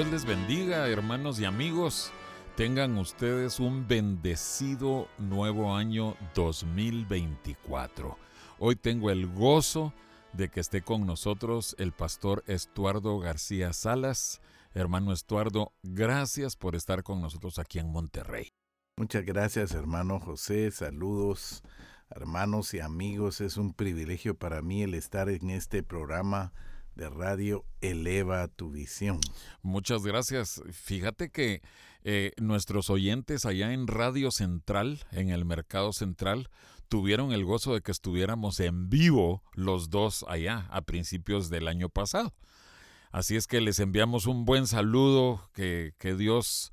Dios les bendiga, hermanos y amigos. Tengan ustedes un bendecido nuevo año 2024. Hoy tengo el gozo de que esté con nosotros el pastor Estuardo García Salas. Hermano Estuardo, gracias por estar con nosotros aquí en Monterrey. Muchas gracias, hermano José. Saludos, hermanos y amigos. Es un privilegio para mí el estar en este programa de radio Eleva tu visión. Muchas gracias. Fíjate que eh, nuestros oyentes allá en Radio Central, en el Mercado Central, tuvieron el gozo de que estuviéramos en vivo los dos allá a principios del año pasado. Así es que les enviamos un buen saludo, que, que Dios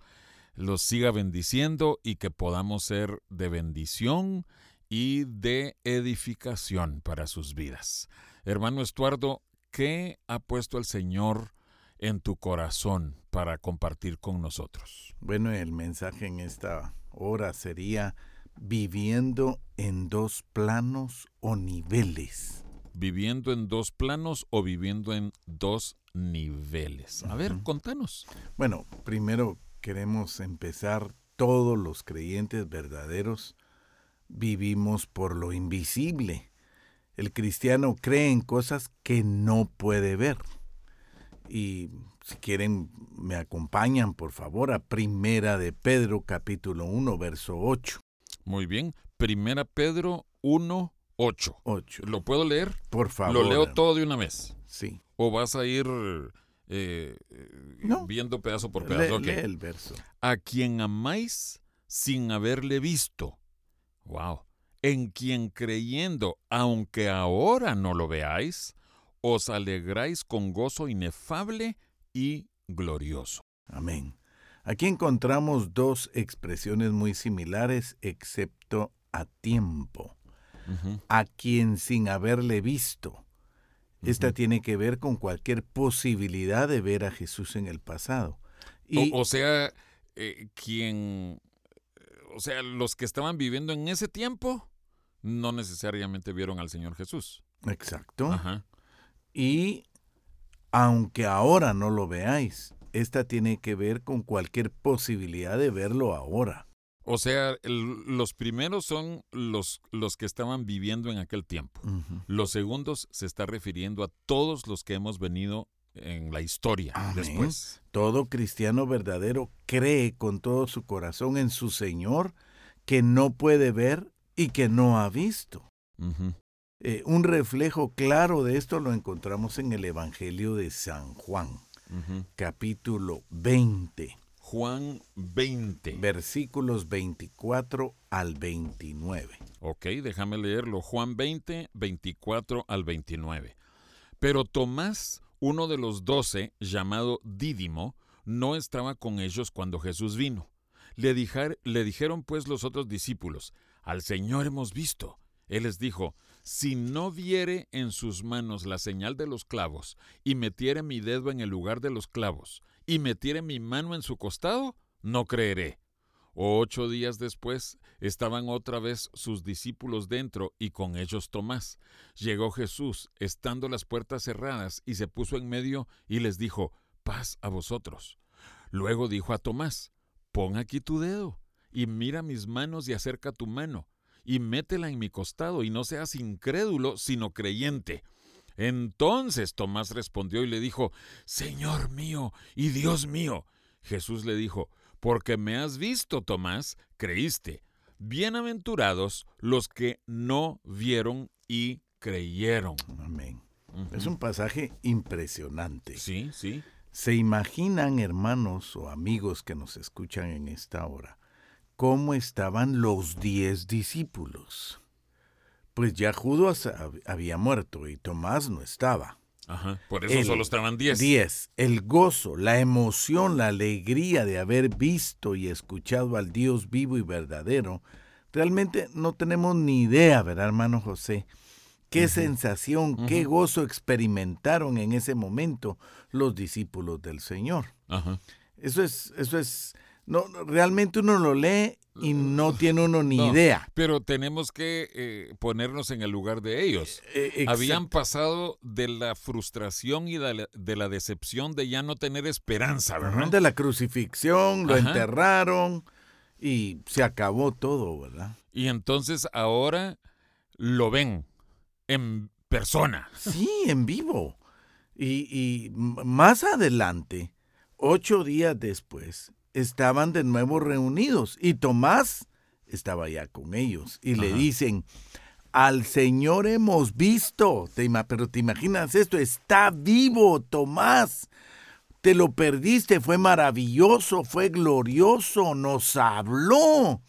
los siga bendiciendo y que podamos ser de bendición y de edificación para sus vidas. Hermano Estuardo, ¿Qué ha puesto el Señor en tu corazón para compartir con nosotros? Bueno, el mensaje en esta hora sería viviendo en dos planos o niveles. Viviendo en dos planos o viviendo en dos niveles. A ver, contanos. Bueno, primero queremos empezar, todos los creyentes verdaderos vivimos por lo invisible el cristiano cree en cosas que no puede ver. Y si quieren, me acompañan, por favor, a Primera de Pedro, capítulo 1, verso 8. Muy bien, Primera Pedro 1, 8. 8. ¿Lo puedo leer? Por favor. ¿Lo leo todo de una vez? Sí. ¿O vas a ir eh, viendo pedazo por pedazo? Lee, lee el verso. A quien amáis sin haberle visto. Wow en quien creyendo, aunque ahora no lo veáis, os alegráis con gozo inefable y glorioso. Amén. Aquí encontramos dos expresiones muy similares, excepto a tiempo. A quien sin haberle visto. Esta tiene que ver con cualquier posibilidad de ver a Jesús en el pasado. Y, o, sea, eh, quien o sea, los que estaban viviendo en ese tiempo no necesariamente vieron al Señor Jesús. Exacto. Y aunque ahora no lo veáis, esta tiene que ver con cualquier posibilidad de verlo ahora. O sea, los primeros son los, los que estaban viviendo en aquel tiempo. Los segundos se está refiriendo a todos los que hemos venido en la historia después. Todo cristiano verdadero cree con todo su corazón en su Señor que no puede ver y que no ha visto. Eh, un reflejo claro de esto lo encontramos en el Evangelio de San Juan, capítulo 20. Juan 20. Versículos 24 al 29. Ok, déjame leerlo. Juan 20, 24 al 29. Pero Tomás, uno de los doce, llamado Dídimo, no estaba con ellos cuando Jesús vino. Le, le dijeron pues los otros discípulos, al Señor hemos visto. Él les dijo, si no viere en sus manos la señal de los clavos, y metiere mi dedo en el lugar de los clavos, y metiere mi mano en su costado, no creeré. Ocho días después estaban otra vez sus discípulos dentro y con ellos Tomás. Llegó Jesús, estando las puertas cerradas, y se puso en medio y les dijo, paz a vosotros. Luego dijo a Tomás, pon aquí tu dedo y mira mis manos y acerca tu mano, y métela en mi costado, y no seas incrédulo, sino creyente. Entonces Tomás respondió y le dijo, Señor mío y Dios mío. Jesús le dijo, porque me has visto, Tomás, creíste. Bienaventurados los que no vieron y creyeron. Amén. Es un pasaje impresionante. Sí, sí. ¿Se imaginan, hermanos o amigos que nos escuchan en esta hora, cómo estaban los diez discípulos. Pues ya Judas había muerto y Tomás no estaba. Ajá, por eso solo estaban 10. 10. El gozo, la emoción, la alegría de haber visto y escuchado al Dios vivo y verdadero. Realmente no tenemos ni idea, ¿verdad, hermano José? Qué sensación, qué gozo experimentaron en ese momento los discípulos del Señor. Ajá. Eso es, eso es, no, realmente uno lo lee y no tiene uno ni No, idea. Pero tenemos que eh, ponernos en el lugar de ellos. Eh, eh, Habían pasado de la frustración y de la, de la decepción de ya no tener esperanza, ¿verdad? de la crucifixión, lo Ajá. enterraron y se acabó todo, ¿verdad? Y entonces ahora lo ven en persona. Sí, en vivo. Y, y más adelante, ocho días después, estaban de nuevo reunidos y Tomás estaba ya con ellos y le dicen, al Señor hemos visto, Te pero te imaginas esto, está vivo Tomás. Te lo perdiste, fue maravilloso, fue glorioso, nos habló.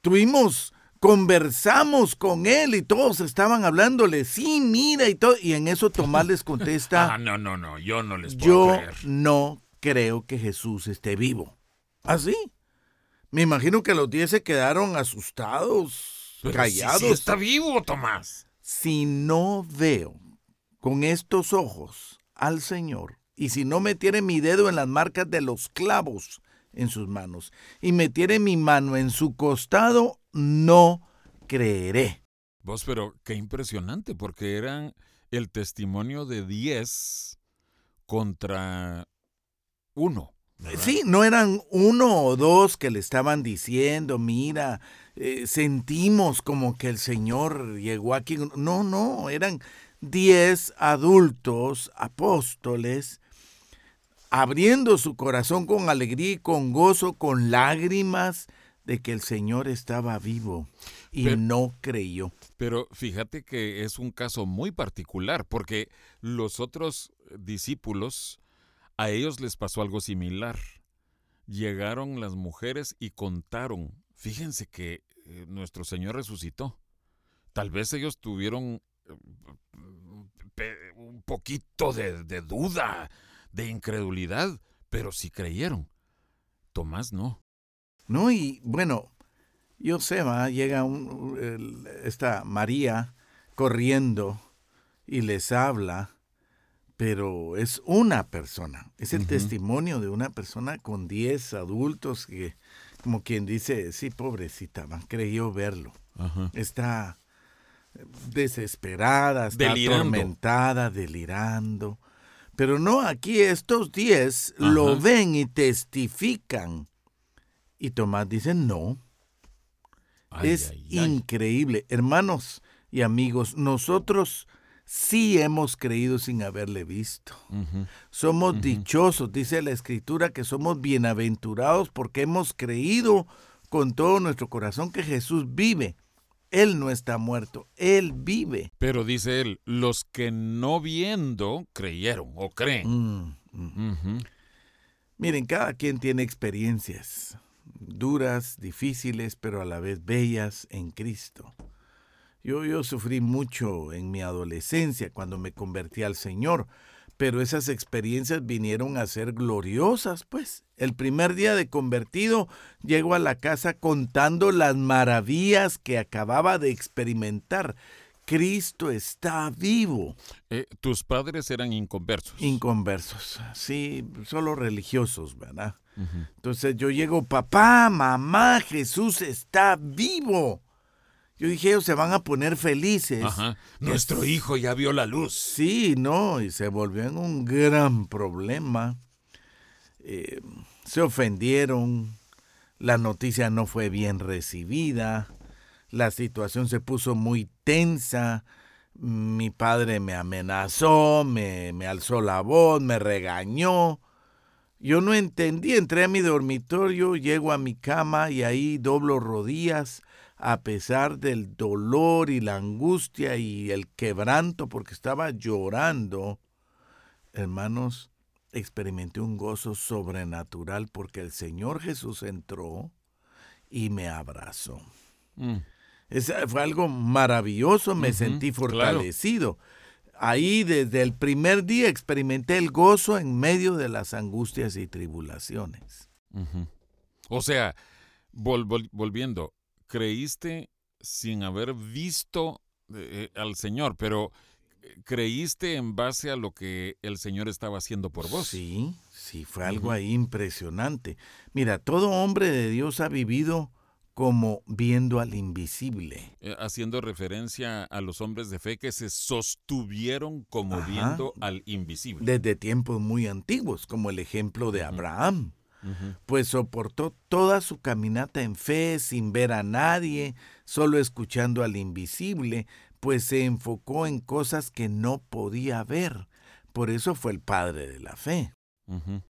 Tuvimos, conversamos con él y todos estaban hablándole, sí, mira y todo. Y en eso Tomás les Ah, contesta, no, no, no, yo no les puedo yo creer. no creo que Jesús esté vivo. ¿Así? Me imagino que los diez se quedaron asustados, Pero callados. sí está vivo, Tomás. Si no veo con estos ojos al Señor, y si no metiere mi dedo en las marcas de los clavos en sus manos, y metiere mi mano en su costado, no creeré. Vos, pero qué impresionante, porque eran el testimonio de 10 contra uno. ¿verdad? Sí, no eran uno o dos que le estaban diciendo, mira, eh, sentimos como que el Señor llegó aquí. No, no, eran diez adultos apóstoles abriendo su corazón con alegría y con gozo, con lágrimas de que el Señor estaba vivo y Pero- no creyó. Pero fíjate que es un caso muy particular, porque los otros discípulos, a ellos les pasó algo similar. Llegaron las mujeres y contaron, fíjense que eh, nuestro Señor resucitó. Tal vez ellos tuvieron eh, un poquito de, duda, de incredulidad, pero sí creyeron. Tomás no. No, y bueno, yo va, llega esta María corriendo y les habla, pero es una persona, es el testimonio de una persona con 10 adultos que, como quien dice, sí, pobrecita, creyó verlo. Está desesperada, está Delirando. atormentada, delirando. Pero no, aquí estos 10 lo ven y testifican. Y Tomás dice, no, Ay, es ay, ay. increíble. Hermanos y amigos, nosotros sí hemos creído sin haberle visto. Somos dichosos, dice la escritura, que somos bienaventurados porque hemos creído con todo nuestro corazón que Jesús vive. Él no está muerto, Él vive. Pero dice él, los que no viendo creyeron o creen. Mm, mm. Miren, cada quien tiene experiencias duras, difíciles, pero a la vez bellas en Cristo. Yo, yo sufrí mucho en mi adolescencia cuando me convertí al Señor, pero esas experiencias vinieron a ser gloriosas, pues. El primer día de convertido llego a la casa contando las maravillas que acababa de experimentar. Cristo está vivo. Eh, tus padres eran inconversos. Inconversos, sí, solo religiosos, ¿verdad? Entonces yo llego, papá, mamá, Jesús está vivo. Yo dije, ellos se van a poner felices. Ajá. Nuestro hijo ya vio la luz. Sí, no, y se volvió en un gran problema. Eh, se ofendieron, la noticia no fue bien recibida, la situación se puso muy tensa, mi padre me amenazó, me, me alzó la voz, me regañó. Yo no entendí, entré a mi dormitorio, llego a mi cama y ahí doblo rodillas a pesar del dolor y la angustia y el quebranto porque estaba llorando. Hermanos, experimenté un gozo sobrenatural porque el Señor Jesús entró y me abrazó. Mm. Es- fue algo maravilloso, me sentí claro. fortalecido. ahí desde el primer día experimenté el gozo en medio de las angustias y tribulaciones. O sea, volviendo, creíste sin haber visto eh, al Señor, pero eh, creíste en base a lo que el Señor estaba haciendo por vos. Sí, sí, fue algo ahí impresionante. Mira, todo hombre de Dios ha vivido como viendo al invisible. Eh, haciendo referencia a los hombres de fe que se sostuvieron como viendo al invisible. Desde tiempos muy antiguos, como el ejemplo de Abraham. Pues soportó toda su caminata en fe sin ver a nadie, solo escuchando al invisible, pues se enfocó en cosas que no podía ver. Por eso fue el padre de la fe.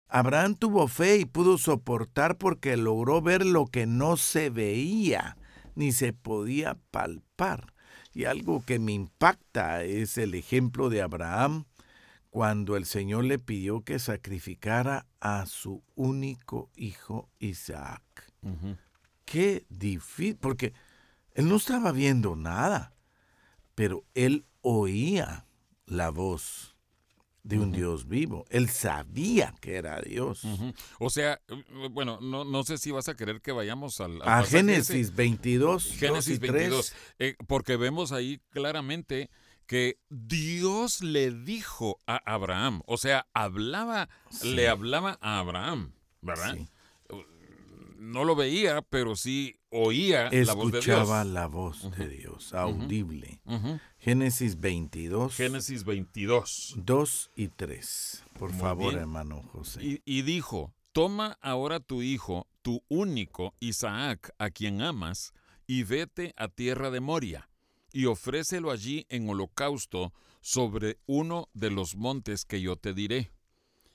Abraham tuvo fe y pudo soportar porque logró ver lo que no se veía ni se podía palpar. Y algo que me impacta es el ejemplo de Abraham cuando el Señor le pidió que sacrificara a su único hijo Isaac. Qué difícil, porque él no estaba viendo nada, pero él oía la voz de un Dios vivo. Él sabía que era Dios. O sea, eh, bueno, no, no, sé si vas a querer que vayamos al... a Génesis 22. Génesis 22. Eh, porque vemos ahí claramente que Dios le dijo a Abraham, o sea, hablaba, le hablaba a Abraham, ¿verdad? No lo veía, pero sí oía la voz de Dios. Escuchaba la voz de Dios, audible. Génesis 22. Génesis 22. 2 y 3. Por favor, hermano José. Y, y dijo, toma ahora tu hijo, tu único, Isaac, a quien amas, y vete a tierra de Moria y ofrécelo allí en holocausto sobre uno de los montes que yo te diré.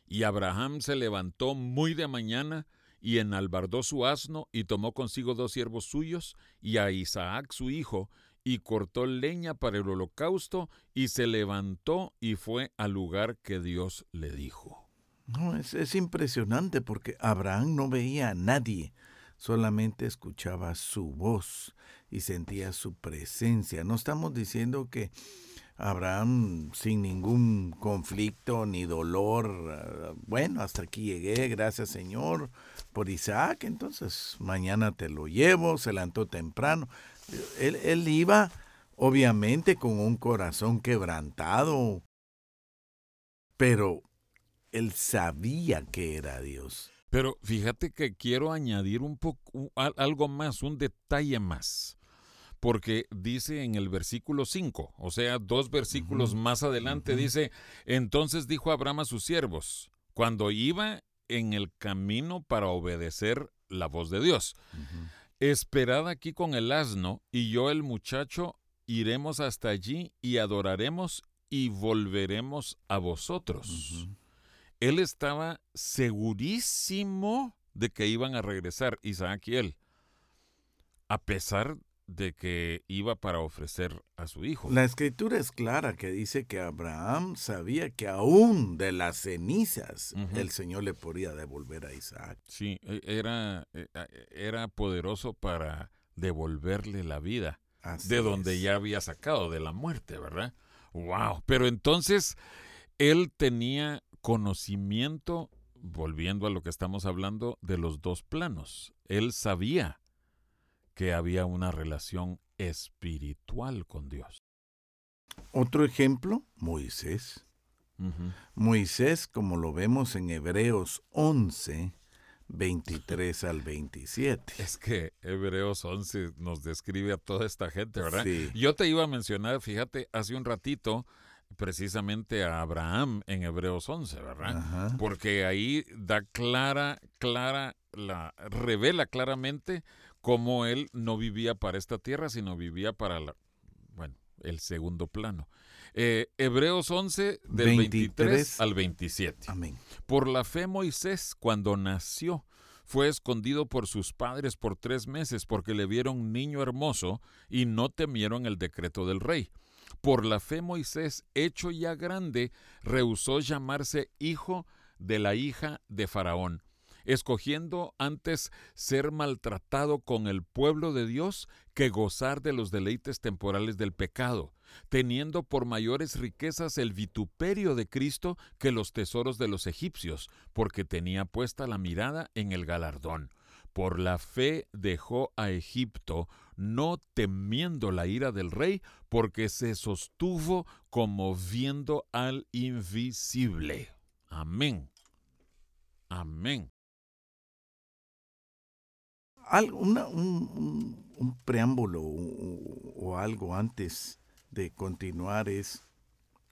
Y Abraham se levantó muy de mañana y enalbardó su asno y tomó consigo dos siervos suyos y a Isaac su hijo y cortó leña para el holocausto y se levantó y fue al lugar que Dios le dijo. No, es, es impresionante porque Abraham no veía a nadie, solamente escuchaba su voz y sentía su presencia. No estamos diciendo que Abraham sin ningún conflicto ni dolor, ah, bueno, hasta aquí llegué, gracias Señor por Isaac, entonces mañana te lo llevo, se levantó temprano. Él, él iba obviamente con un corazón quebrantado, pero él sabía que era Dios. Pero fíjate que quiero añadir un poco algo más, un detalle más porque dice en el versículo 5, o sea, dos versículos más adelante, dice, entonces dijo Abraham a sus siervos, cuando iba en el camino para obedecer la voz de Dios, esperad aquí con el asno y yo el muchacho iremos hasta allí y adoraremos y volveremos a vosotros. Él estaba segurísimo de que iban a regresar Isaac y él, a pesar de que iba para ofrecer a su hijo. La escritura es clara que dice que Abraham sabía que aún de las cenizas el Señor le podía devolver a Isaac. Sí, e, era, e, era poderoso para devolverle la vida de donde ya había sacado, de la muerte, ¿verdad? ¡Wow! Pero entonces él tenía conocimiento, volviendo a lo que estamos hablando, de los dos planos. Él sabía que había una relación espiritual con Dios. Otro ejemplo, Moisés. Moisés, como lo vemos en Hebreos 11, 23 al 27. Es que Hebreos 11 nos describe a toda esta gente, ¿verdad? Yo te iba a mencionar, fíjate, hace un ratito, precisamente a Abraham en Hebreos 11, ¿verdad? Porque ahí da clara, clara, la revela claramente cómo él no vivía para esta tierra, sino vivía para la, bueno, el segundo plano. Eh, Hebreos 11, del 23, al 27. Amén. Por la fe Moisés, cuando nació, fue escondido por sus padres por tres meses porque le vieron niño hermoso y no temieron el decreto del rey. Por la fe Moisés, hecho ya grande, rehusó llamarse hijo de la hija de Faraón escogiendo antes ser maltratado con el pueblo de Dios que gozar de los deleites temporales del pecado, teniendo por mayores riquezas el vituperio de Cristo que los tesoros de los egipcios, porque tenía puesta la mirada en el galardón. Por la fe dejó a Egipto, no temiendo la ira del rey, porque se sostuvo como viendo al invisible. Amén. Amén. Un, preámbulo o, algo antes de continuar es,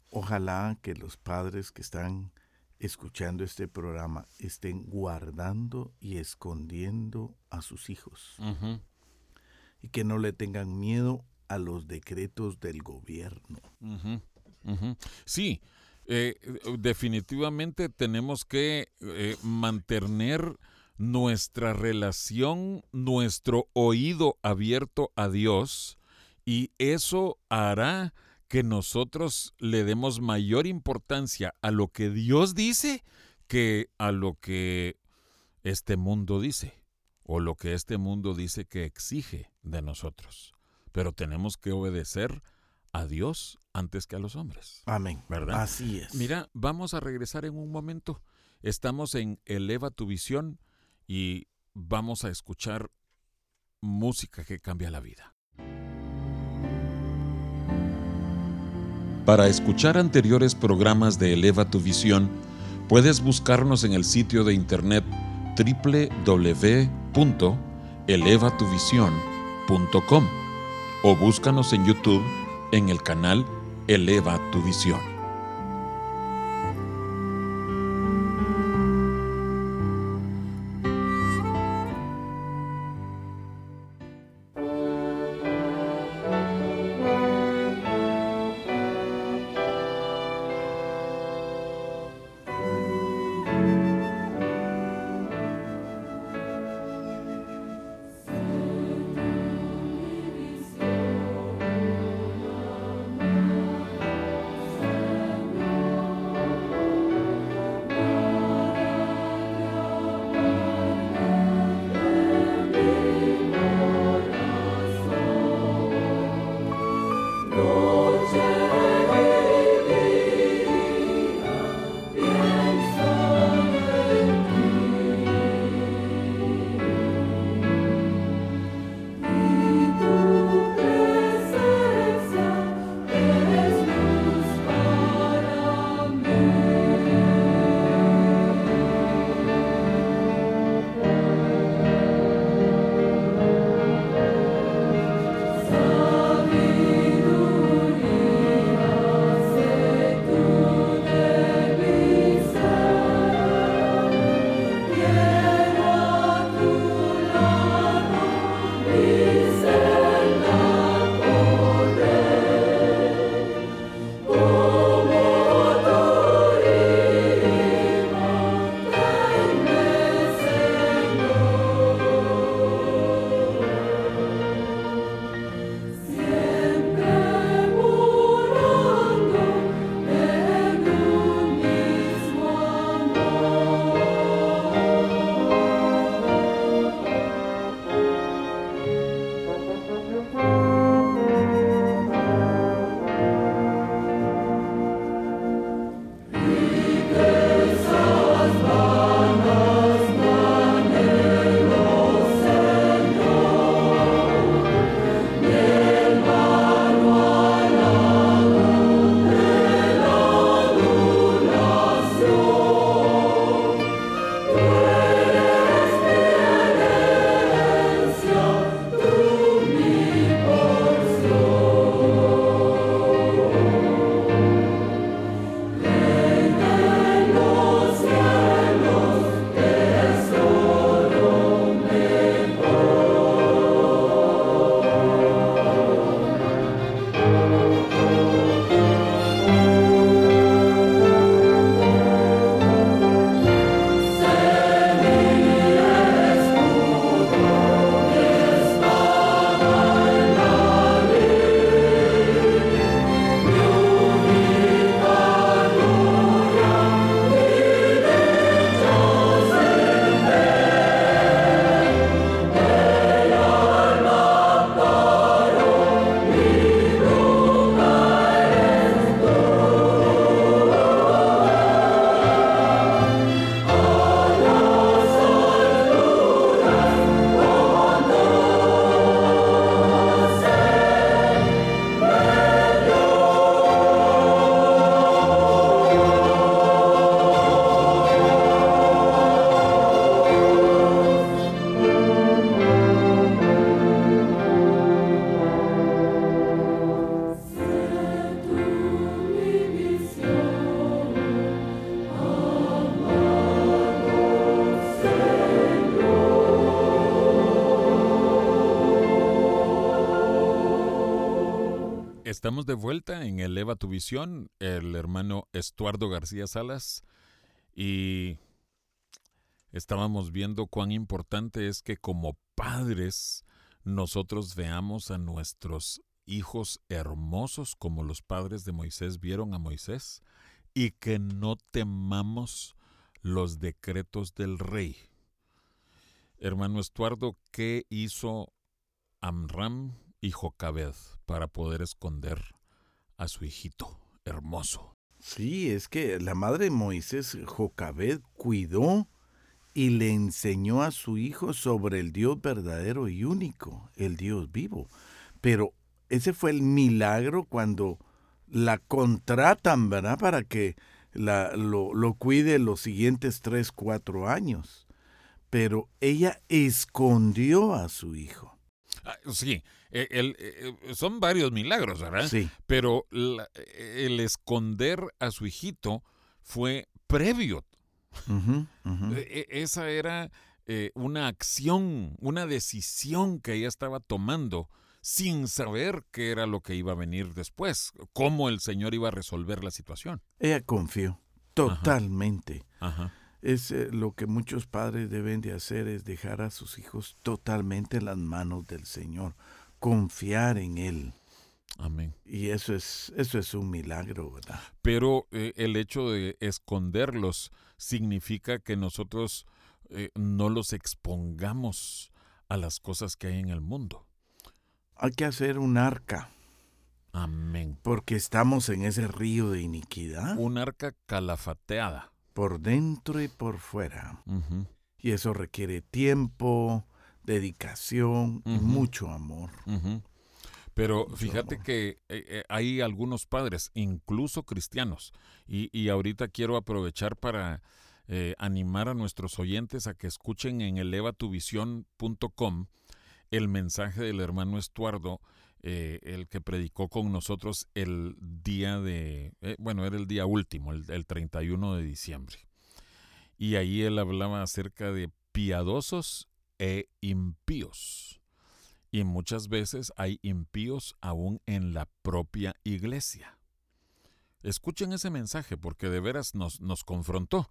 ojalá que los padres que están escuchando este programa estén guardando y escondiendo a sus hijos. Y que no le tengan miedo a los decretos del gobierno. Sí, eh, definitivamente tenemos que eh, mantener nuestra relación, nuestro oído abierto a Dios y eso hará que nosotros le demos mayor importancia a lo que Dios dice que a lo que este mundo dice o lo que este mundo dice que exige de nosotros. Pero tenemos que obedecer a Dios antes que a los hombres. Amén. ¿Verdad? Así es. Mira, vamos a regresar en un momento. Estamos en Eleva tu visión y vamos a escuchar música que cambia la vida. Para escuchar anteriores programas de Eleva tu visión, puedes buscarnos en el sitio de internet www.elevatuvision.com o búscanos en YouTube en el canal Eleva tu visión. Estamos de vuelta en Eleva tu Visión, el hermano Estuardo García Salas, y estábamos viendo cuán importante es que como padres nosotros veamos a nuestros hijos hermosos como los padres de Moisés vieron a Moisés y que no temamos los decretos del rey. Hermano Estuardo, ¿qué hizo Amram y Jocabed para poder esconder a su hijito hermoso? Sí, es que la madre de Moisés, Jocabed, cuidó y le enseñó a su hijo sobre el Dios verdadero y único, el Dios vivo. Pero ese fue el milagro cuando la contratan, ¿verdad? Para que la, lo, lo cuide los siguientes tres, cuatro años. Pero ella escondió a su hijo. Ah, sí, e, el, e, e, son varios milagros, ¿verdad? Sí. Pero la, el esconder a su hijito fue previo. Esa era eh, una acción, una decisión que ella estaba tomando sin saber qué era lo que iba a venir después, cómo el Señor iba a resolver la situación. Ella confió totalmente. Ajá. Es eh, lo que muchos padres deben de hacer es dejar a sus hijos totalmente en las manos del Señor, confiar en él. Amén. Y eso es eso es un milagro, ¿verdad? Pero eh, el hecho de esconderlos significa que nosotros eh, no los expongamos a las cosas que hay en el mundo. Hay que hacer un arca, Amén. porque estamos en ese río de iniquidad, Un arca calafateada. Por dentro y por fuera. Y eso requiere tiempo, dedicación y mucho amor. Pero Mucho fíjate amor. que eh, eh, hay algunos padres, incluso cristianos, y, y ahorita quiero aprovechar para eh, animar a nuestros oyentes a que escuchen en elevatuvision.com el mensaje del hermano Estuardo, eh, el que predicó con nosotros el día de, eh, bueno, era el día último, el, el 31 de diciembre. Y ahí él hablaba acerca de piadosos e impíos. Y muchas veces hay impíos aún en la propia iglesia. Escuchen ese mensaje porque de veras nos, nos confrontó.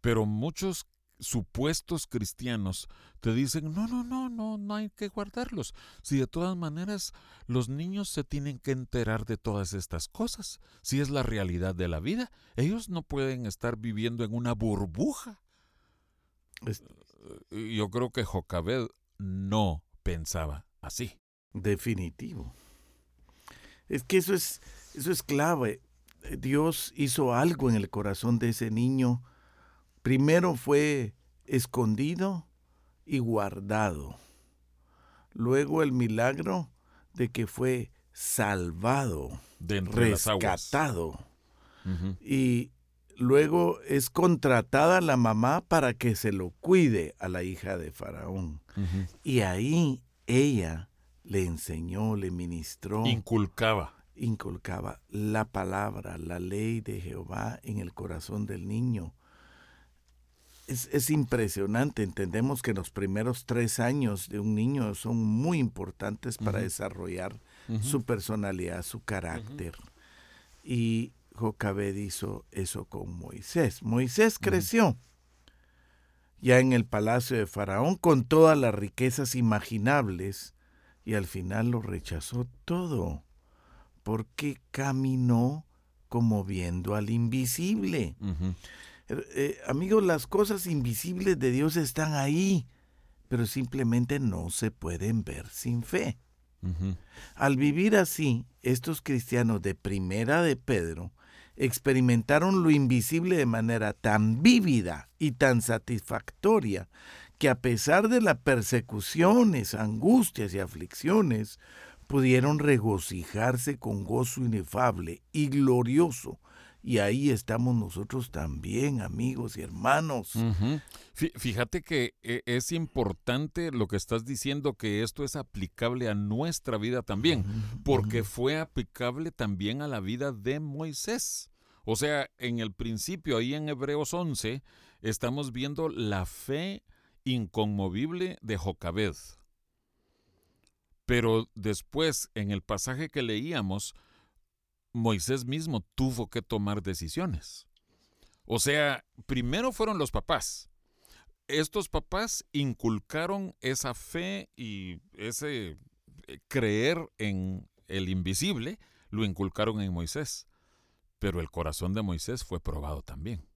Pero muchos supuestos cristianos te dicen, no, no, no, no, no hay que guardarlos. Si de todas maneras los niños se tienen que enterar de todas estas cosas, si es la realidad de la vida, ellos no pueden estar viviendo en una burbuja. Es Yo creo que Jocabed no pensaba así. definitivo. Es que eso es, eso es clave. Dios hizo algo en el corazón de ese niño. Primero fue escondido y guardado. Luego el milagro de que fue salvado, De rescatado. Y luego es contratada la mamá para que se lo cuide a la hija de Faraón. Y ahí ella le enseñó, le ministró, Inculcaba. inculcaba la palabra, la ley de Jehová en el corazón del niño. Es, es impresionante, entendemos que los primeros tres años de un niño son muy importantes para desarrollar su personalidad, su carácter. Y Jocabed hizo eso con Moisés. Moisés creció ya en el palacio de Faraón con todas las riquezas imaginables y al final lo rechazó todo porque caminó como viendo al invisible. Eh, eh, amigos, las cosas invisibles de Dios están ahí, pero simplemente no se pueden ver sin fe. Al vivir así, estos cristianos de primera de Pedro experimentaron lo invisible de manera tan vívida y tan satisfactoria que a pesar de las persecuciones, angustias y aflicciones, pudieron regocijarse con gozo inefable y glorioso. Y ahí estamos nosotros también, amigos y hermanos. Fíjate que eh, es importante lo que estás diciendo, que esto es aplicable a nuestra vida también, porque fue aplicable también a la vida de Moisés. O sea, en el principio, ahí en Hebreos 11, estamos viendo la fe inconmovible de Jocabed. Pero después, en el pasaje que leíamos, Moisés mismo tuvo que tomar decisiones. O sea, primero fueron los papás. Estos papás inculcaron esa fe y ese eh, creer en el invisible, lo inculcaron en Moisés. Pero el corazón de Moisés fue probado también.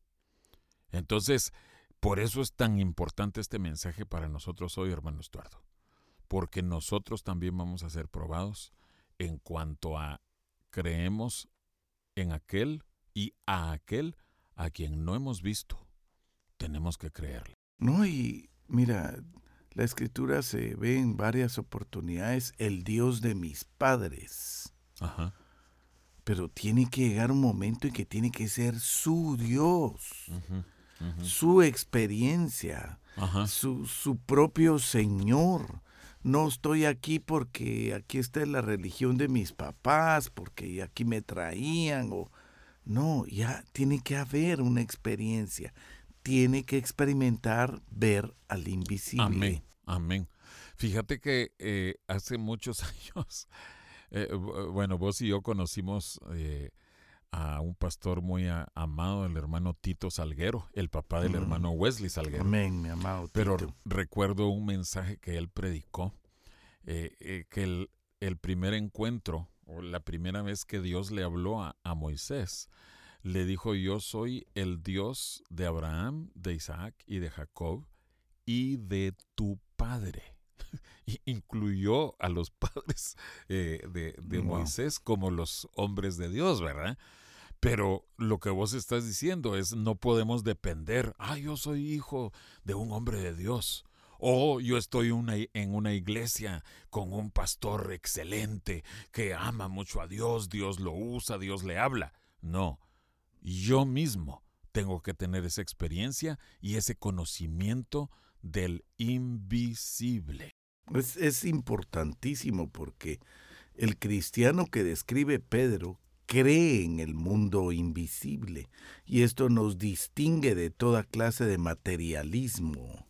Entonces, por eso es tan importante este mensaje para nosotros hoy, hermano Estuardo. Porque nosotros también vamos a ser probados en cuanto a creemos en aquel y a aquel a quien no hemos visto. Tenemos que creerle. No, y mira, la escritura se ve en varias oportunidades el Dios de mis padres. Ajá. Pero tiene que llegar un momento en que tiene que ser su Dios, su experiencia, Su, su propio Señor no estoy aquí porque aquí está la religión de mis papás, porque aquí me traían o no, ya tiene que haber una experiencia. Tiene que experimentar ver al invisible. Amén, amén. Fíjate que eh, hace muchos años, eh, bueno, vos y yo conocimos eh, a un pastor muy amado, el hermano Tito Salguero, el papá del mm. hermano Wesley Salguero. Amén, mi amado. Pero recuerdo un mensaje que él predicó, eh, eh, que el, el, primer encuentro, o la primera vez que Dios le habló a, a Moisés, le dijo, yo soy el Dios de Abraham, de Isaac y de Jacob, y de tu padre. incluyó a los padres eh, de, de Moisés como los hombres de Dios, ¿verdad? Pero lo que vos estás diciendo es no podemos depender, ah, yo soy hijo de un hombre de Dios. O yo estoy en una iglesia con un pastor excelente que ama mucho a Dios, Dios lo usa, Dios le habla. No, yo mismo tengo que tener esa experiencia y ese conocimiento del invisible. Es, es importantísimo porque el cristiano que describe Pedro cree en el mundo invisible y esto nos distingue de toda clase de materialismo.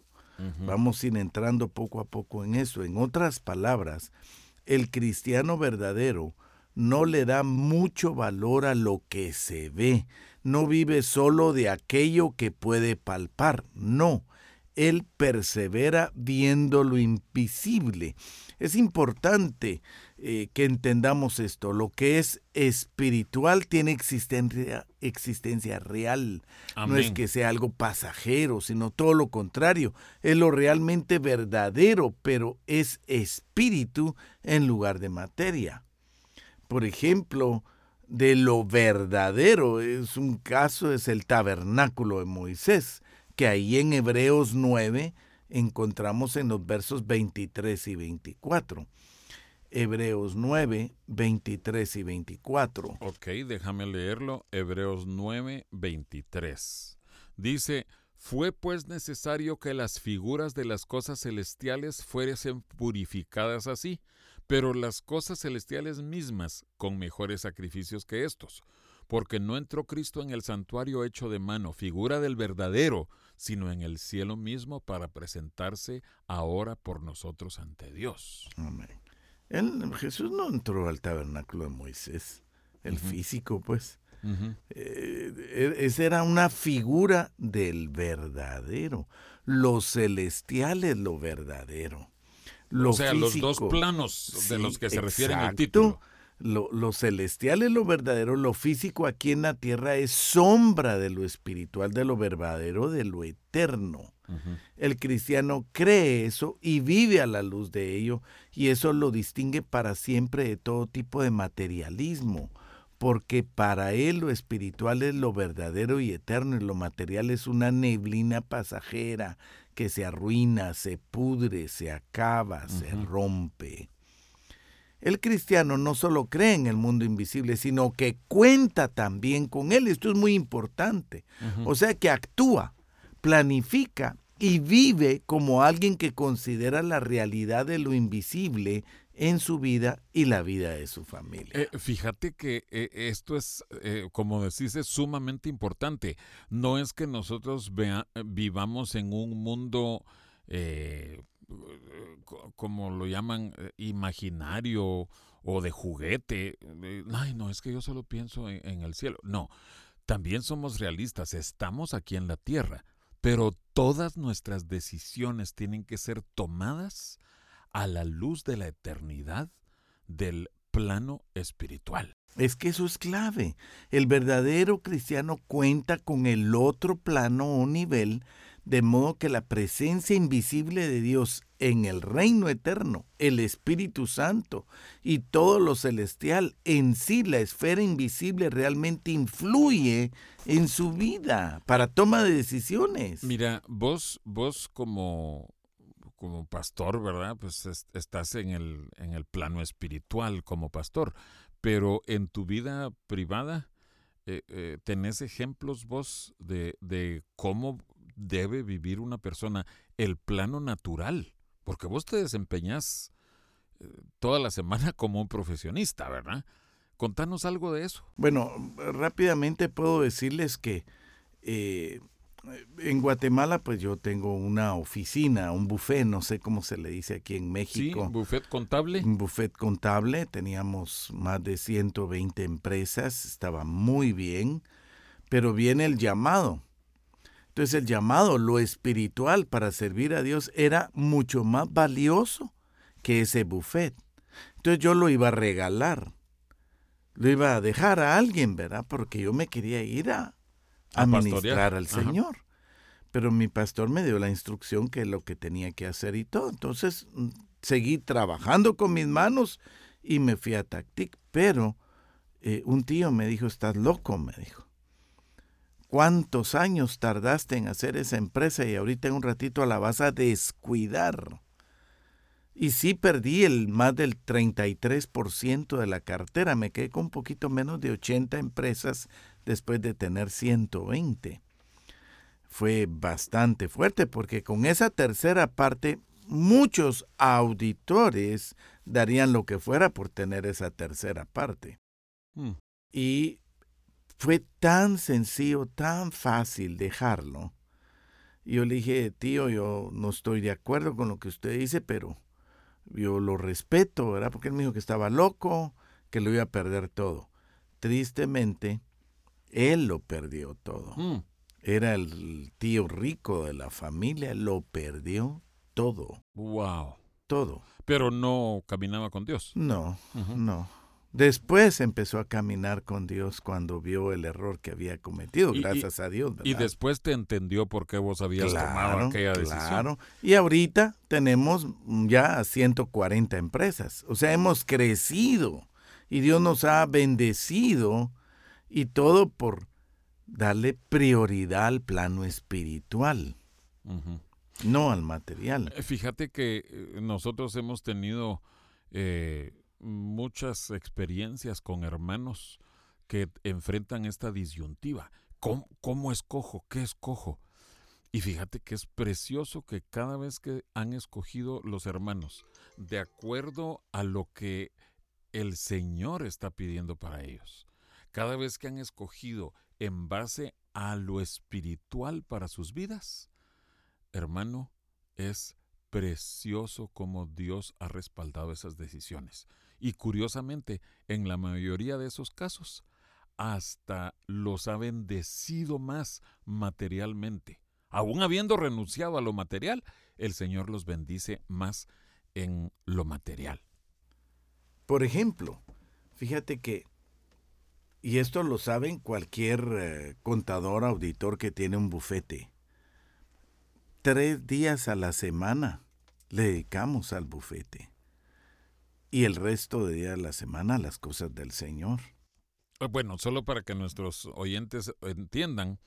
Vamos a ir entrando poco a poco en eso. En otras palabras, el cristiano verdadero no le da mucho valor a lo que se ve, no vive solo de aquello que puede palpar, no, él persevera viendo lo invisible. Es importante eh, que entendamos esto. Lo que es espiritual tiene existencia, existencia real. No es que sea algo pasajero, sino todo lo contrario. Es lo realmente verdadero, pero es espíritu en lugar de materia. Por ejemplo, de lo verdadero es un caso, es el tabernáculo de Moisés que ahí en Hebreos 9 encontramos en los versos 23 y 24. Hebreos 9, 23 y 24. Ok, déjame leerlo. Hebreos 9, 23. Dice, fue pues necesario que las figuras de las cosas celestiales fuesen purificadas así, pero las cosas celestiales mismas con mejores sacrificios que estos, porque no entró Cristo en el santuario hecho de mano, figura del verdadero, sino en el cielo mismo para presentarse ahora por nosotros ante Dios. Amén. Jesús no entró al tabernáculo de Moisés, el físico, pues. Eh, e, esa era una figura del verdadero. Lo celestial es lo verdadero. Lo o sea, los dos planos de los que se refiere el título lo, celestial es lo verdadero, lo físico aquí en la tierra es sombra de lo espiritual, de lo verdadero, de lo eterno. El cristiano cree eso y vive a la luz de ello y eso lo distingue para siempre de todo tipo de materialismo, porque para él lo espiritual es lo verdadero y eterno y lo material es una neblina pasajera que se arruina, se pudre, se acaba, se rompe. El cristiano no solo cree en el mundo invisible, sino que cuenta también con él. Esto es muy importante. O sea que actúa, planifica y vive como alguien que considera la realidad de lo invisible en su vida y la vida de su familia. Eh, fíjate que eh, esto es, eh, como decís, es sumamente importante. No es que nosotros vivamos en un mundo como lo llaman, eh, imaginario o de juguete. Ay, no, es que yo solo pienso en, el cielo. No, también somos realistas, estamos aquí en la tierra, pero todas nuestras decisiones tienen que ser tomadas a la luz de la eternidad del plano espiritual. Es que eso es clave. El verdadero cristiano cuenta con el otro plano o nivel de modo que la presencia invisible de Dios en el reino eterno, el Espíritu Santo y todo lo celestial, en sí la esfera invisible realmente influye en su vida para toma de decisiones. Mira, vos, vos como, como pastor, ¿verdad? Pues estás en el, en el plano espiritual como pastor, pero en tu vida privada, eh, eh, ¿tenés ejemplos vos de, de cómo debe vivir una persona el plano natural, porque vos te desempeñas eh, toda la semana como un profesionista, ¿verdad? Contanos algo de eso. Bueno, rápidamente puedo decirles que eh, en Guatemala, pues yo tengo una oficina, un buffet, no sé cómo se le dice aquí en México. Sí, buffet contable. Un buffet contable, teníamos más de 120 empresas, estaba muy bien, pero viene el llamado. Entonces el llamado, lo espiritual para servir a Dios era mucho más valioso que ese buffet. Entonces yo lo iba a regalar, lo iba a dejar a alguien, ¿verdad? Porque yo me quería ir a, administrar al Señor. Pero mi pastor me dio la instrucción que lo que tenía que hacer y todo. Entonces mm, seguí trabajando con mis manos y me fui a Tactic. Pero eh, un tío me dijo, estás loco, me dijo cuántos años tardaste en hacer esa empresa y ahorita en un ratito la vas a descuidar. Y sí perdí el más del 33% de la cartera, me quedé con un poquito menos de 80 empresas después de tener 120. Fue bastante fuerte porque con esa tercera parte muchos auditores darían lo que fuera por tener esa tercera parte. Hmm. Y fue tan sencillo, tan fácil dejarlo. yo le dije, tío, yo no estoy de acuerdo con lo que usted dice, pero yo lo respeto, ¿verdad? Porque él me dijo que estaba loco, que lo iba a perder todo. Tristemente, él lo perdió todo. Mm. Era el tío rico de la familia, lo perdió todo. Wow. Todo. Pero no caminaba con Dios. No, no. Después empezó a caminar con Dios cuando vio el error que había cometido, gracias a Dios. Y después te entendió por qué vos habías tomado aquella decisión. Claro. Y ahorita tenemos ya 140 empresas. O sea, hemos crecido y Dios nos ha bendecido y todo por darle prioridad al plano espiritual, no al material. Eh, fíjate que eh, nosotros hemos tenido... Eh, muchas experiencias con hermanos que enfrentan esta disyuntiva. ¿Cómo, escojo? ¿Qué escojo? Y fíjate que es precioso que cada vez que han escogido los hermanos, de acuerdo a lo que el Señor está pidiendo para ellos, cada vez que han escogido en base a lo espiritual para sus vidas, hermano, es precioso como Dios ha respaldado esas decisiones. Y curiosamente, en la mayoría de esos casos, hasta los ha bendecido más materialmente. Aún habiendo renunciado a lo material, el Señor los bendice más en lo material. Por ejemplo, fíjate que, y esto lo saben cualquier eh, contador, auditor que tiene un bufete, tres días a la semana le dedicamos al bufete y el resto de días de la semana las cosas del Señor. Ah, bueno, solo para que nuestros oyentes entiendan,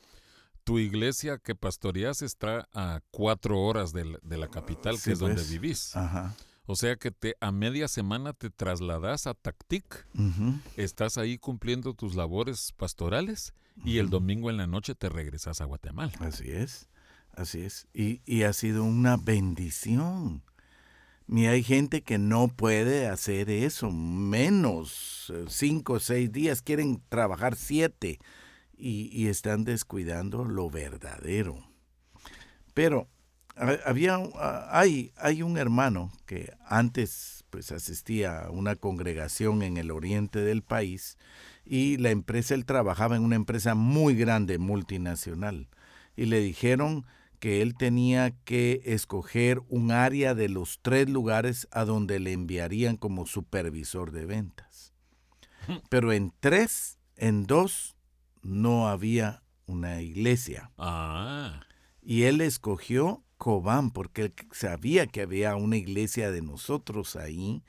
tu iglesia que pastoreas está a cuatro horas de la, capital, que es donde pues. vivís. O sea que te, a media semana te trasladas a Tactic, estás ahí cumpliendo tus labores pastorales y el domingo en la noche te regresas a Guatemala. Así es, así es. Y, y ha sido una bendición y hay gente que no puede hacer eso, menos eh, cinco o seis días, quieren trabajar siete y, están descuidando lo verdadero. Pero había, hay, hay un hermano que antes pues asistía a una congregación en el oriente del país y la empresa, él trabajaba en una empresa muy grande, multinacional, y le dijeron que él tenía que escoger un área de los tres lugares a donde le enviarían como supervisor de ventas. Pero en tres, en dos, no había una iglesia. Ah. Y él escogió Cobán porque él sabía que había una iglesia de nosotros ahí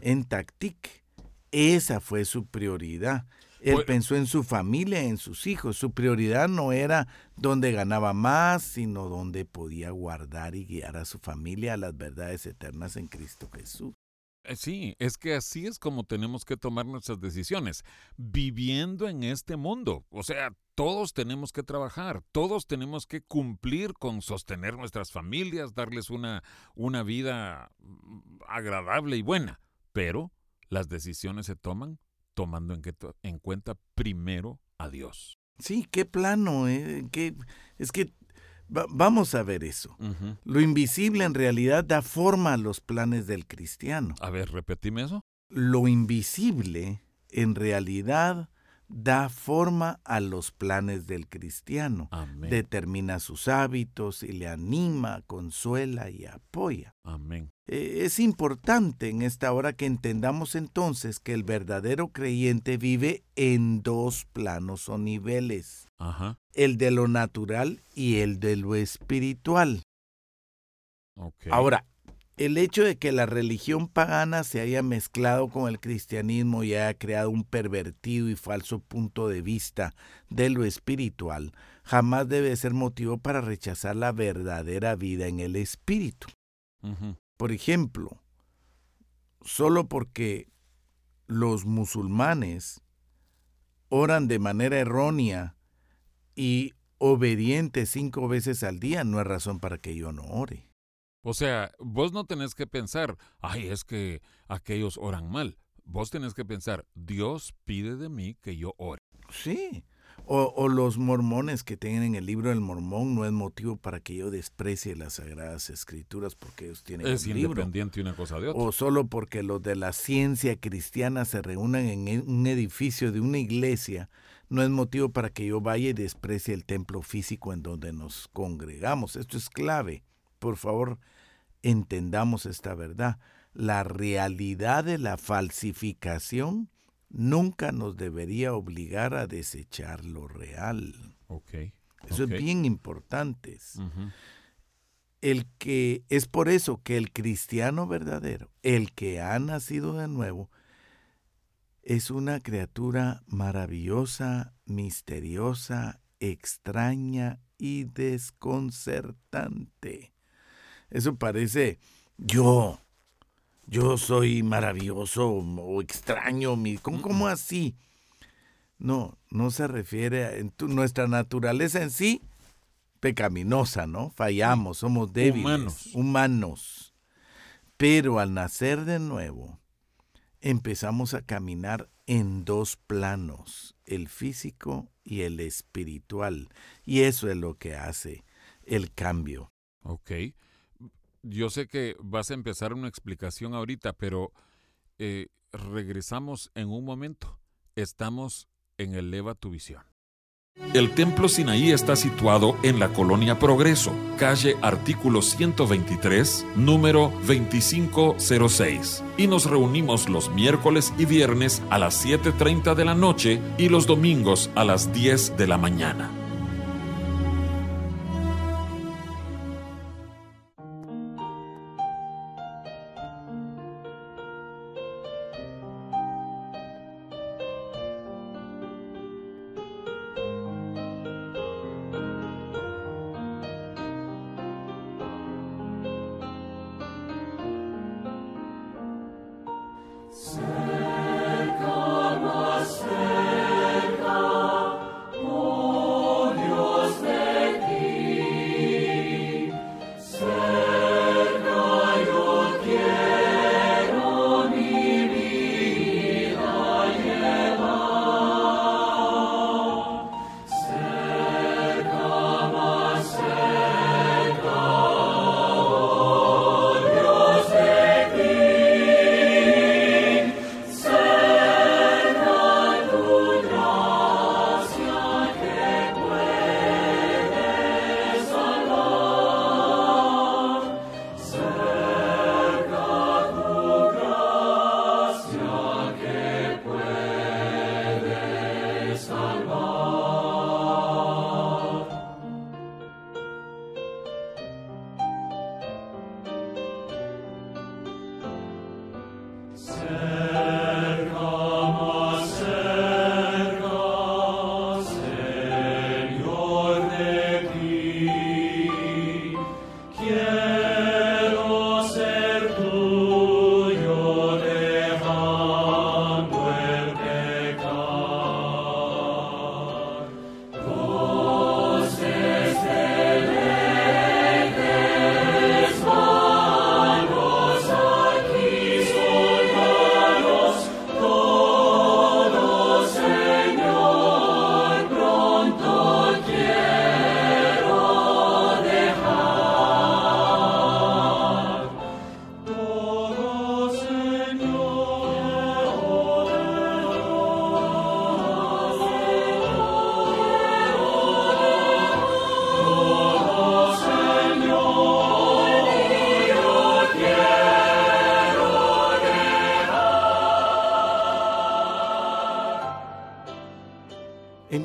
en Tactic. Esa fue su prioridad. Él pues pensó en su familia, en sus hijos. Su prioridad no era donde ganaba más, sino donde podía guardar y guiar a su familia a las verdades eternas en Cristo Jesús. Eh, sí, es que así es como tenemos que tomar nuestras decisiones, viviendo en este mundo. O sea, todos tenemos que trabajar, todos tenemos que cumplir con sostener nuestras familias, darles una, una vida mm, agradable y buena. Pero las decisiones se toman tomando en, en cuenta primero a Dios. Sí, qué plano, eh? es que vamos a ver eso. Lo invisible en realidad da forma a los planes del cristiano. A ver, repetime eso. Lo invisible en realidad da forma a los planes del cristiano. Determina sus hábitos y le anima, consuela y apoya. Amén. E, es importante en esta hora que entendamos entonces que el verdadero creyente vive en dos planos o niveles. El de lo natural y el de lo espiritual. Ahora, el hecho de que la religión pagana se haya mezclado con el cristianismo y haya creado un pervertido y falso punto de vista de lo espiritual, jamás debe ser motivo para rechazar la verdadera vida en el espíritu. Por ejemplo, solo porque los musulmanes oran de manera errónea y obedientes cinco veces al día, no es razón para que yo no ore. O sea, vos no tenés que pensar, ay, es que aquellos oran mal. Vos tenés que pensar, Dios pide de mí que yo ore. Sí. O, los mormones que tienen el libro del mormón no es motivo para que yo desprecie las sagradas escrituras porque ellos tienen es el libro. Es independiente una cosa de otra. O solo porque los de la ciencia cristiana se reúnan en e, un edificio de una iglesia no es motivo para que yo vaya y desprecie el templo físico en donde nos congregamos. Esto es clave. Por favor, entendamos esta verdad. La realidad de la falsificación nunca nos debería obligar a desechar lo real. Eso es bien importante. El que es por eso que el cristiano verdadero, el que ha nacido de nuevo, es una criatura maravillosa, misteriosa, extraña y desconcertante. Eso parece yo. Yo soy maravilloso o extraño. ¿Cómo, así? No, no se refiere a nuestra naturaleza en sí, pecaminosa, ¿no? Fallamos, somos débiles, humanos. humanos. Pero al nacer de nuevo, empezamos a caminar en dos planos, el físico y el espiritual. Y eso es lo que hace el cambio. Ok yo sé que vas a empezar una explicación ahorita, pero eh, regresamos en un momento. Estamos en Eleva tu visión. El Templo Sinaí está situado en la colonia Progreso, calle artículo 123, número 2506. Y nos reunimos los miércoles y viernes a las 7.30 de la noche y los domingos a las 10 de la mañana.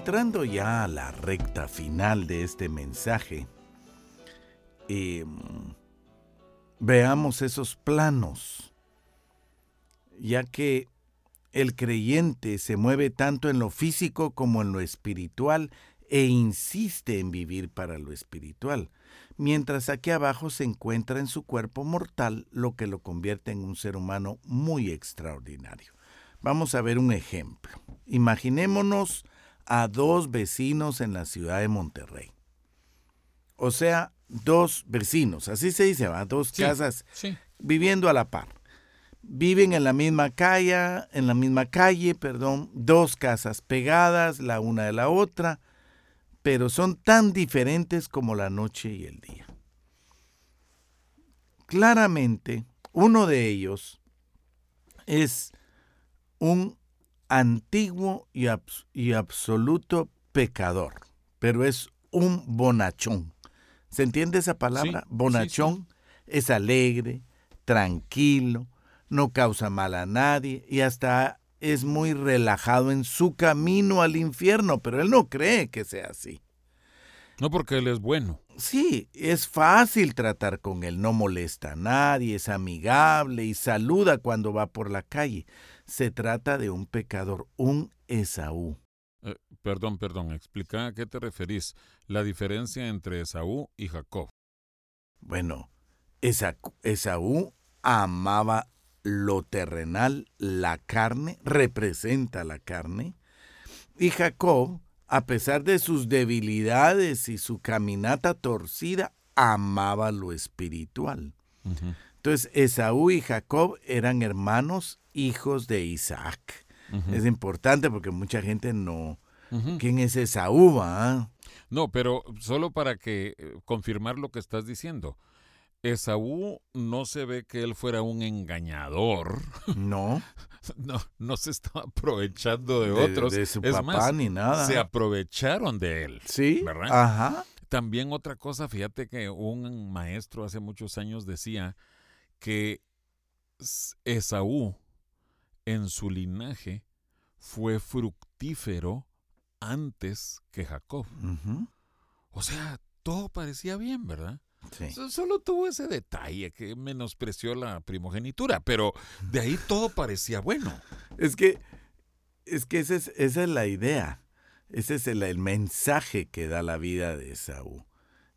Entrando ya a la recta final de este mensaje, em, veamos esos planos, ya que el creyente se mueve tanto en lo físico como en lo espiritual e insiste en vivir para lo espiritual, mientras aquí abajo se encuentra en su cuerpo mortal lo que lo convierte en un ser humano muy extraordinario. Vamos a ver un ejemplo. Imaginémonos a dos vecinos en la ciudad de Monterrey. O sea, dos vecinos, así se dice, ¿va? dos casas viviendo a la par. Viven en la misma calle, en la misma calle, perdón, dos casas pegadas la una de la otra, pero son tan diferentes como la noche y el día. Claramente, uno de ellos es un antiguo y, absoluto pecador, pero es un bonachón. ¿Se entiende esa palabra? bonachón es alegre, tranquilo, no causa mal a nadie y hasta es muy relajado en su camino al infierno, pero él no cree que sea así. No porque él es bueno. Sí, es fácil tratar con él, no molesta a nadie, es amigable y saluda cuando va por la calle se trata de un pecador, un Esaú. Eh, perdón, perdón, explica a qué te referís, la diferencia entre Esaú y Jacob. Bueno, Esaú amaba lo terrenal, la carne, representa la carne, y Jacob, a pesar de sus debilidades y su caminata torcida, amaba lo espiritual. Entonces, Esaú y Jacob eran hermanos hijos de Isaac. Es importante porque mucha gente no... ¿Quién es Esaú? No, pero solo para que eh, confirmar lo que estás diciendo. Esaú no se ve que él fuera un engañador. No. no, no se estaba aprovechando de, otros. De su papá ni nada. Se aprovecharon de él. Sí. ¿Verdad? Ajá. También otra cosa, fíjate que un maestro hace muchos años decía que Esaú en su linaje fue fructífero antes que Jacob. O sea, todo parecía bien, ¿verdad? Sí. Solo tuvo ese detalle que menospreció la primogenitura, pero de ahí todo parecía bueno. Es que, es que esa es, esa es la idea. Ese es el, mensaje que da la vida de Esaú.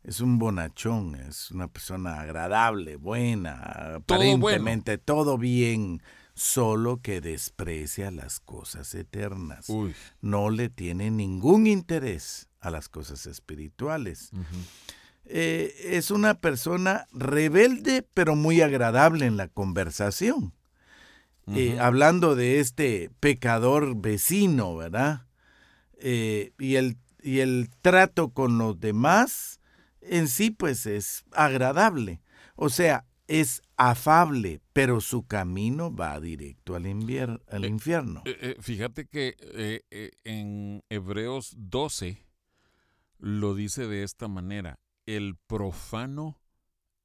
Es un bonachón, es una persona agradable, buena, aparentemente todo bien solo que desprecia las cosas eternas. No le tiene ningún interés a las cosas espirituales. Eh, es una persona rebelde, pero muy agradable en la conversación. Eh, hablando de este pecador vecino, ¿verdad? Eh, y, el, y el trato con los demás en sí, pues es agradable. O sea, es afable, pero su camino va directo al, al eh, infierno. Eh, eh, fíjate que en Hebreos 12 lo dice de esta manera, el profano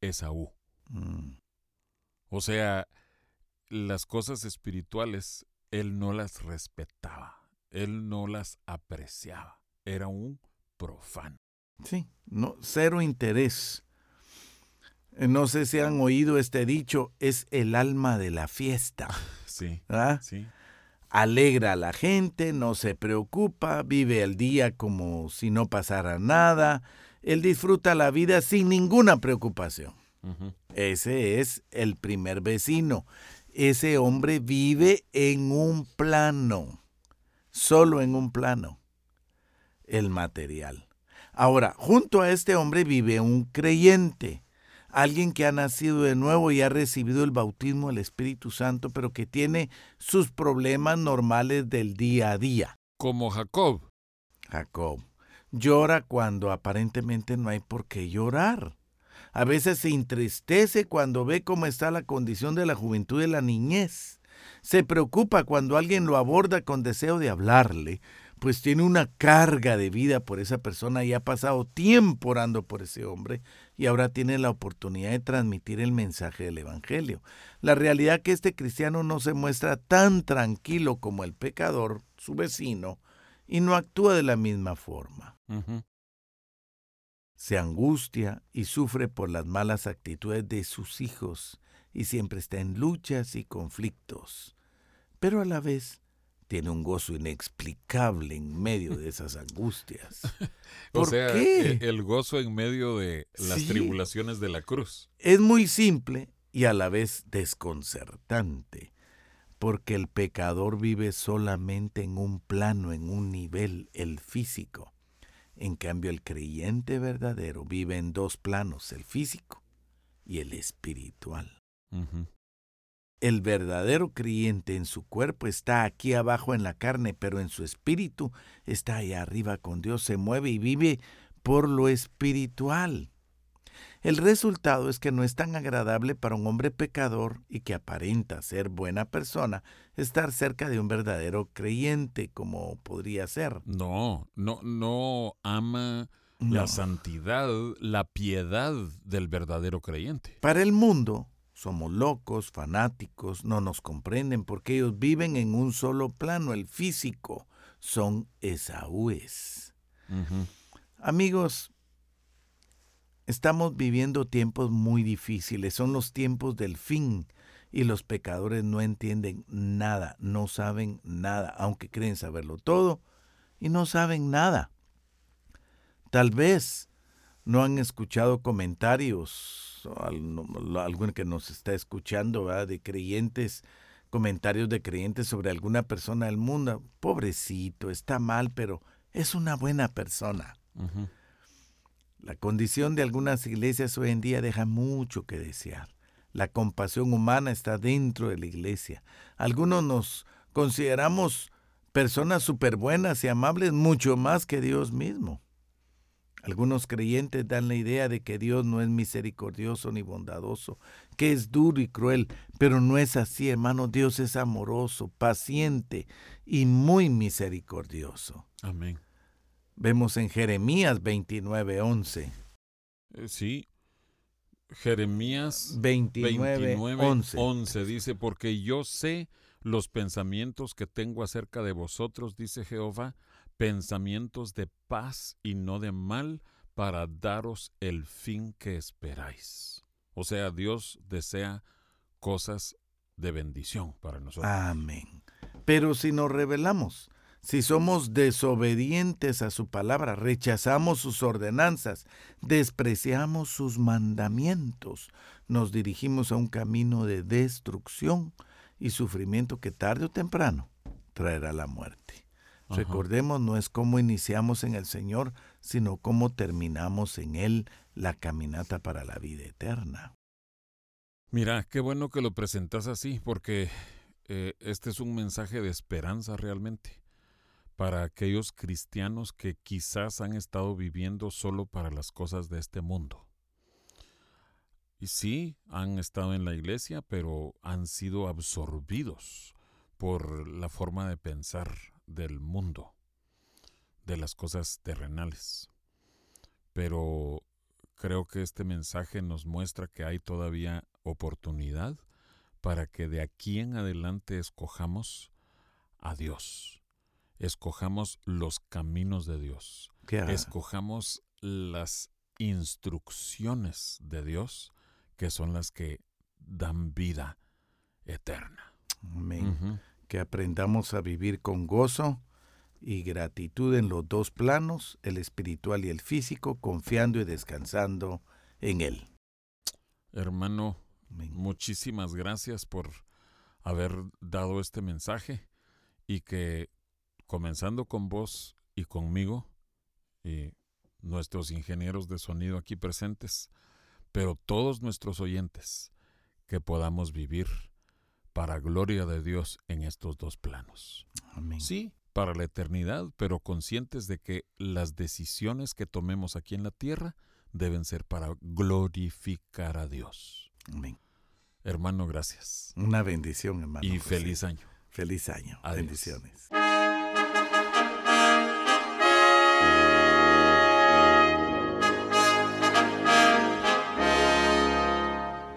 Esaú. Mm. O sea, las cosas espirituales, él no las respetaba, él no las apreciaba, era un profano. Sí, no, cero interés no sé si han oído este dicho, es el alma de la fiesta. Sí. alegra a la gente, no se preocupa, vive el día como si no pasara nada, él disfruta la vida sin ninguna preocupación. Ese es el primer vecino. Ese hombre vive en un plano, solo en un plano, el material. Ahora, junto a este hombre vive un creyente, alguien que ha nacido de nuevo y ha recibido el bautismo del Espíritu Santo, pero que tiene sus problemas normales del día a día. Como Jacob. Jacob llora cuando aparentemente no hay por qué llorar. A veces se entristece cuando ve cómo está la condición de la juventud de la niñez. Se preocupa cuando alguien lo aborda con deseo de hablarle, pues tiene una carga de vida por esa persona y ha pasado tiempo orando por ese hombre y ahora tiene la oportunidad de transmitir el mensaje del Evangelio. La realidad es que este cristiano no se muestra tan tranquilo como el pecador, su vecino, y no actúa de la misma forma. Se angustia y sufre por las malas actitudes de sus hijos y siempre está en luchas y conflictos, pero a la vez tiene un gozo inexplicable en medio de esas angustias. O ¿Por sea, qué? e- el gozo en medio de las Sí. tribulaciones de la cruz. Es muy simple y a la vez desconcertante, porque el pecador vive solamente en un plano, en un nivel, el físico. En cambio, el creyente verdadero vive en dos planos, el físico y el espiritual. El verdadero creyente en su cuerpo está aquí abajo en la carne, pero en su espíritu está allá arriba con Dios, se mueve y vive por lo espiritual. El resultado es que no es tan agradable para un hombre pecador y que aparenta ser buena persona estar cerca de un verdadero creyente como podría ser. No, no, no ama la santidad, la piedad del verdadero creyente. Para el mundo somos locos, fanáticos, no nos comprenden porque ellos viven en un solo plano, el físico. Son esaúes. Amigos, estamos viviendo tiempos muy difíciles, son los tiempos del fin y los pecadores no entienden nada, no saben nada, aunque creen saberlo todo y no saben nada. Tal vez no han escuchado comentarios, alguien que nos está escuchando, ¿verdad? de creyentes, comentarios de creyentes sobre alguna persona del mundo. Pobrecito, está mal, pero es una buena persona. La condición de algunas iglesias hoy en día deja mucho que desear. La compasión humana está dentro de la iglesia. Algunos nos consideramos personas súper buenas y amables mucho más que Dios mismo. Algunos creyentes dan la idea de que Dios no es misericordioso ni bondadoso, que es duro y cruel, pero no es así, hermano. Dios es amoroso, paciente y muy misericordioso. Amén. Vemos en Jeremías 29:11. Eh, Sí. Jeremías 29, 29, 11. 11 dice, porque yo sé los pensamientos que tengo acerca de vosotros, dice Jehová, pensamientos de paz y no de mal, para daros el fin que esperáis. O sea, Dios desea cosas de bendición para nosotros. Amén. Pero si nos rebelamos, si somos desobedientes a su palabra, rechazamos sus ordenanzas, despreciamos sus mandamientos, nos dirigimos a un camino de destrucción y sufrimiento que tarde o temprano traerá la muerte. Ajá. Recordemos, no es cómo iniciamos en el Señor, sino cómo terminamos en Él la caminata para la vida eterna. Mira, qué bueno que lo presentas así, porque eh, este es un mensaje de esperanza realmente para aquellos cristianos que quizás han estado viviendo solo para las cosas de este mundo. Y sí, han estado en la iglesia, pero han sido absorbidos por la forma de pensar del mundo, de las cosas terrenales. Pero creo que este mensaje nos muestra que hay todavía oportunidad para que de aquí en adelante escojamos a Dios, escojamos los caminos de Dios, escojamos las instrucciones de Dios, que son las que dan vida eterna. Amén. Que aprendamos a vivir con gozo y gratitud en los dos planos, el espiritual y el físico, confiando y descansando en Él. Hermano, muchísimas gracias por haber dado este mensaje y que comenzando con vos y conmigo y nuestros ingenieros de sonido aquí presentes, pero todos nuestros oyentes, que podamos vivir para gloria de Dios en estos dos planos. Amén. Sí, para la eternidad, pero conscientes de que las decisiones que tomemos aquí en la tierra deben ser para glorificar a Dios. Amén. Hermano, gracias. Una bendición, hermano. Y feliz año. Feliz año. Bendiciones.